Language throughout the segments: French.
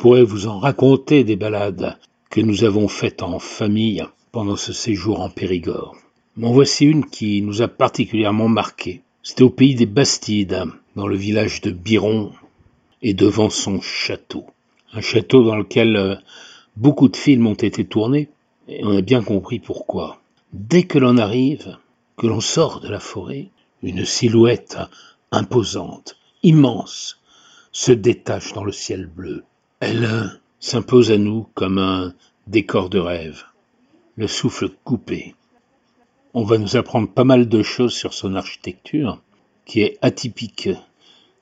pourrais vous en raconter des balades que nous avons faites en famille pendant ce séjour en Périgord. M'en voici une qui nous a particulièrement marqué. C'était au pays des Bastides, dans le village de Biron, et devant son château. Un château dans lequel euh, beaucoup de films ont été tournés, et on a bien compris pourquoi. Dès que l'on arrive, que l'on sort de la forêt, une silhouette imposante, immense, se détache dans le ciel bleu. Elle s'impose à nous comme un décor de rêve, le souffle coupé. On va nous apprendre pas mal de choses sur son architecture, qui est atypique,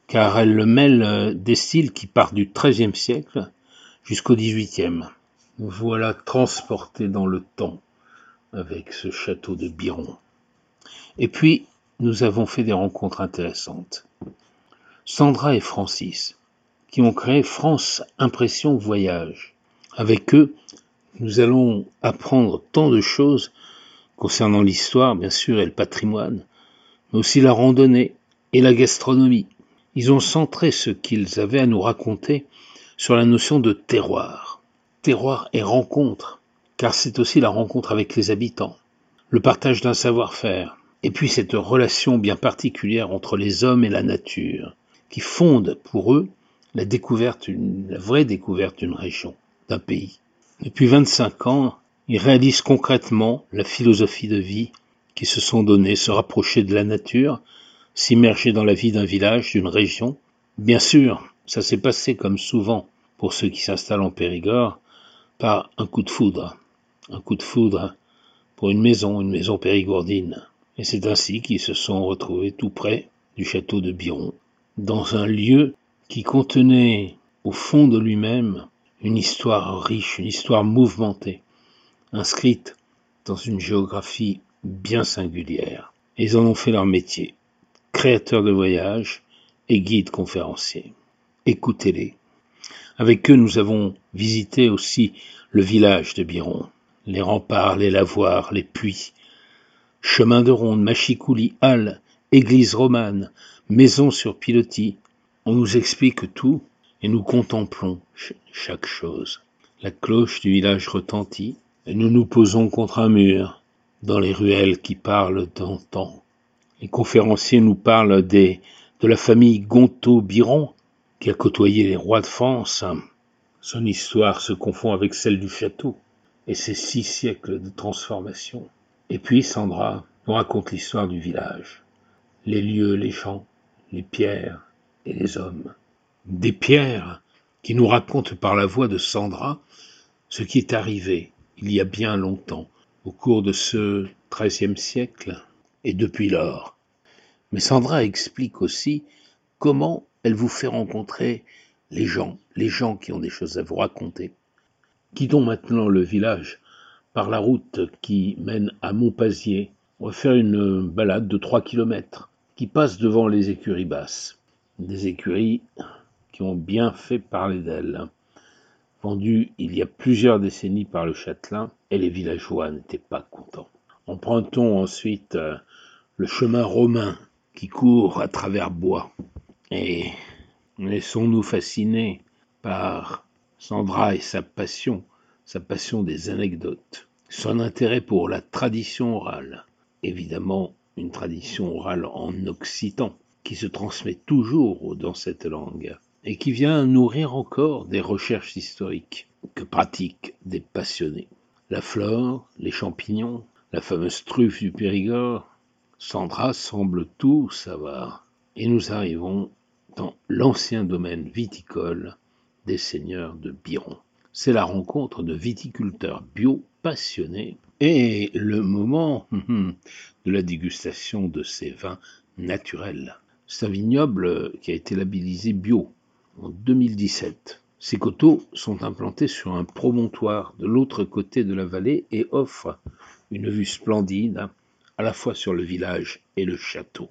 car elle mêle euh, des styles qui partent du XIIIe siècle jusqu'au XVIIIe. Voilà transporté dans le temps avec ce château de Biron. Et puis, nous avons fait des rencontres intéressantes. Sandra et Francis, qui ont créé France Impression Voyage. Avec eux, nous allons apprendre tant de choses concernant l'histoire, bien sûr, et le patrimoine, mais aussi la randonnée et la gastronomie. Ils ont centré ce qu'ils avaient à nous raconter sur la notion de terroir. Terroir et rencontre, car c'est aussi la rencontre avec les habitants, le partage d'un savoir-faire, et puis cette relation bien particulière entre les hommes et la nature, qui fonde pour eux la découverte, la vraie découverte d'une région, d'un pays. Depuis 25 ans, ils réalisent concrètement la philosophie de vie qui se sont donnés, se rapprocher de la nature, s'immerger dans la vie d'un village, d'une région. Bien sûr, ça s'est passé comme souvent pour ceux qui s'installent en Périgord, par un coup de foudre. Un coup de foudre pour une maison, une maison périgourdine. Et c'est ainsi qu'ils se sont retrouvés tout près du château de Biron, dans un lieu qui contenait au fond de lui-même une histoire riche, une histoire mouvementée, inscrite dans une géographie bien singulière. ils en ont fait leur métier, créateurs de voyages et guides conférenciers. Écoutez-les. Avec eux, nous avons visité aussi le village de Biron, les remparts, les lavoirs, les puits, chemin de ronde, machicoulis, halles, église romane, maison sur pilotis, on nous explique tout et nous contemplons chaque chose. La cloche du village retentit et nous nous posons contre un mur dans les ruelles qui parlent d'antan. Les conférenciers nous parlent de la famille Gontaut-Biron qui a côtoyé les rois de France. Son histoire se confond avec celle du château et ses six siècles de transformation. Et puis Sandra nous raconte l'histoire du village, les lieux, les champs, les pierres, les hommes. Des pierres qui nous racontent par la voix de Sandra ce qui est arrivé il y a bien longtemps, au cours de ce XIIIe siècle et depuis lors. Mais Sandra explique aussi comment elle vous fait rencontrer les gens, les gens qui ont des choses à vous raconter. Quittons maintenant le village par la route qui mène à Montpazier. On va faire une balade de trois kilomètres qui passe devant les écuries basses des écuries qui ont bien fait parler d'elles. Vendues il y a plusieurs décennies par le châtelain, et les villageois n'étaient pas contents. Empruntons ensuite euh, le chemin romain qui court à travers bois, et laissons-nous fasciner par Sandra et sa passion, sa passion des anecdotes, son intérêt pour la tradition orale, évidemment une tradition orale en occitan, qui se transmet toujours dans cette langue et qui vient nourrir encore des recherches historiques que pratiquent des passionnés. La flore, les champignons, la fameuse truffe du Périgord, Sandra semble tout savoir. Et nous arrivons dans l'ancien domaine viticole des seigneurs de Biron. C'est la rencontre de viticulteurs bio passionnés et le moment de la dégustation de ces vins naturels. C'est un vignoble qui a été labellisé bio en 2017. Ces coteaux sont implantés sur un promontoire de l'autre côté de la vallée et offrent une vue splendide à la fois sur le village et le château.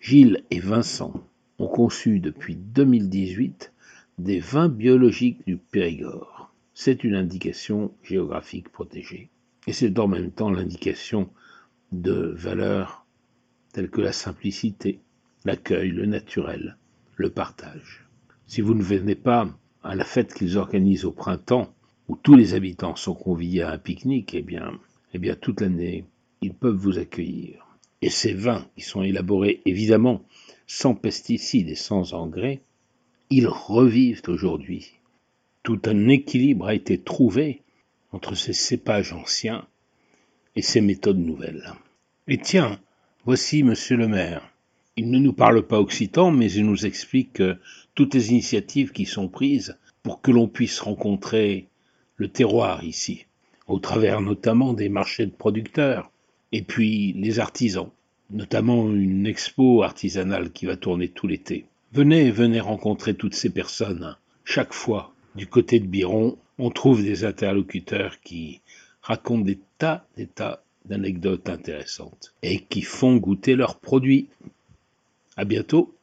Gilles et Vincent ont conçu depuis 2018 des vins biologiques du Périgord. C'est une indication géographique protégée et c'est en même temps l'indication de valeurs telles que la simplicité, l'accueil, le naturel, le partage. Si vous ne venez pas à la fête qu'ils organisent au printemps, où tous les habitants sont conviés à un pique-nique, eh bien, eh bien, toute l'année, ils peuvent vous accueillir. Et ces vins, qui sont élaborés évidemment sans pesticides et sans engrais, ils revivent aujourd'hui. Tout un équilibre a été trouvé entre ces cépages anciens et ces méthodes nouvelles. Et tiens, voici monsieur le maire. Il ne nous parle pas occitan, mais il nous explique toutes les initiatives qui sont prises pour que l'on puisse rencontrer le terroir ici, au travers notamment des marchés de producteurs, et puis les artisans, notamment une expo artisanale qui va tourner tout l'été. Venez, venez rencontrer toutes ces personnes. Chaque fois, du côté de Biron, on trouve des interlocuteurs qui racontent des tas, des tas d'anecdotes intéressantes et qui font goûter leurs produits. À bientôt!